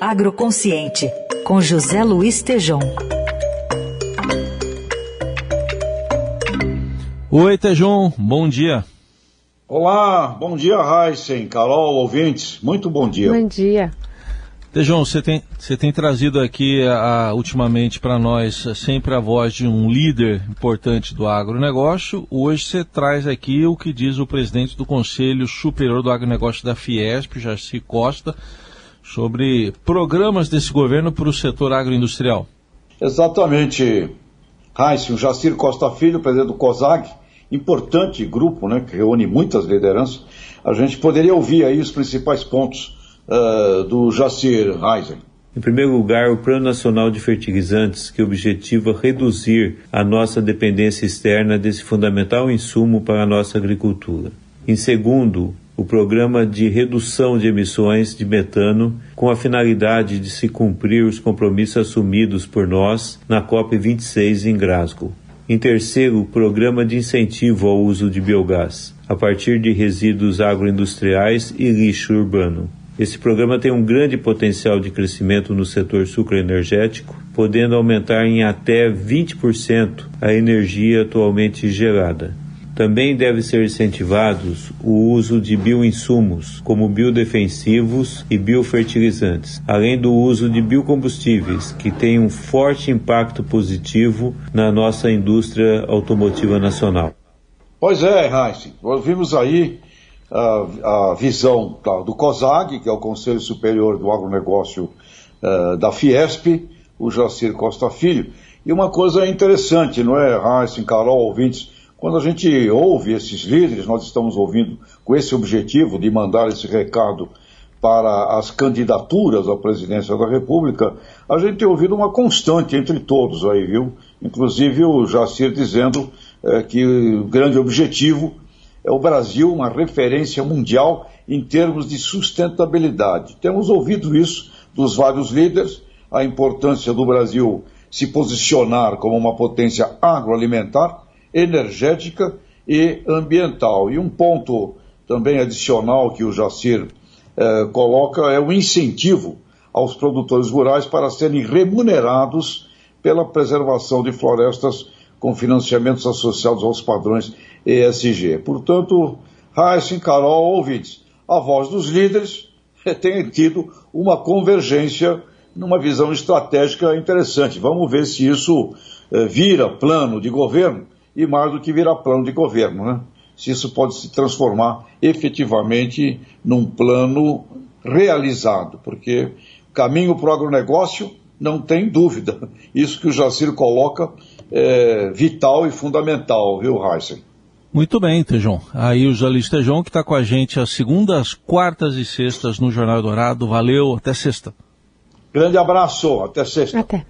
Agroconsciente, com José Luiz Tejom. Oi, Tejom, bom dia. Olá, bom dia, Heisen, Carol, ouvintes. Muito bom dia. Bom dia. Tejão, você tem, você tem trazido aqui a, ultimamente para nós sempre a voz de um líder importante do agronegócio. Hoje você traz aqui o que diz o presidente do Conselho Superior do Agronegócio da Fiesp, Jarci Costa, sobre programas desse governo para o setor agroindustrial. Exatamente, Heisen, o Jacir Costa Filho, presidente do COSAG, importante grupo, né, que reúne muitas lideranças. A gente poderia ouvir aí os principais pontos uh, do Jacir Heisen. Em primeiro lugar, o Plano Nacional de Fertilizantes, que objetiva reduzir a nossa dependência externa desse fundamental insumo para a nossa agricultura. Em segundo, o Programa de Redução de Emissões de Metano, com a finalidade de se cumprir os compromissos assumidos por nós na COP26 em Glasgow. Em terceiro, o programa de incentivo ao uso de biogás, a partir de resíduos agroindustriais e lixo urbano. Esse programa tem um grande potencial de crescimento no setor sucroenergético, podendo aumentar em até 20% a energia atualmente gerada. Também deve ser incentivados o uso de bioinsumos, como biodefensivos e biofertilizantes, além do uso de biocombustíveis, que tem um forte impacto positivo na nossa indústria automotiva nacional. Pois é, Heinz, nós vimos aí a, a visão do COSAG, que é o Conselho Superior do Agronegócio uh, da Fiesp, o Jacir Costa Filho, e uma coisa interessante, não é, Heinz, Carol, ouvintes, quando a gente ouve esses líderes, nós estamos ouvindo com esse objetivo de mandar esse recado para as candidaturas à presidência da República, a gente tem ouvido uma constante entre todos aí, viu? Inclusive o Jacir dizendo é, que o grande objetivo é o Brasil uma referência mundial em termos de sustentabilidade. Temos ouvido isso dos vários líderes, a importância do Brasil se posicionar como uma potência agroalimentar, energética e ambiental. E um ponto também adicional que o Jacir eh, coloca é o incentivo aos produtores rurais para serem remunerados pela preservação de florestas com financiamentos associados aos padrões ESG. Portanto, Heisen, Carol, ouvintes, a voz dos líderes tem tido uma convergência numa visão estratégica interessante. Vamos ver se isso eh, vira plano de governo e mais do que virar plano de governo, né? Se isso pode se transformar efetivamente num plano realizado, porque caminho para o agronegócio não tem dúvida. Isso que o Jacir coloca é vital e fundamental, viu, Heisen? Muito bem, Tejão. Aí o Jalis Tejão que está com a gente às segundas, quartas e sextas no Jornal Dourado. Valeu, até sexta. Grande abraço, até sexta. Até.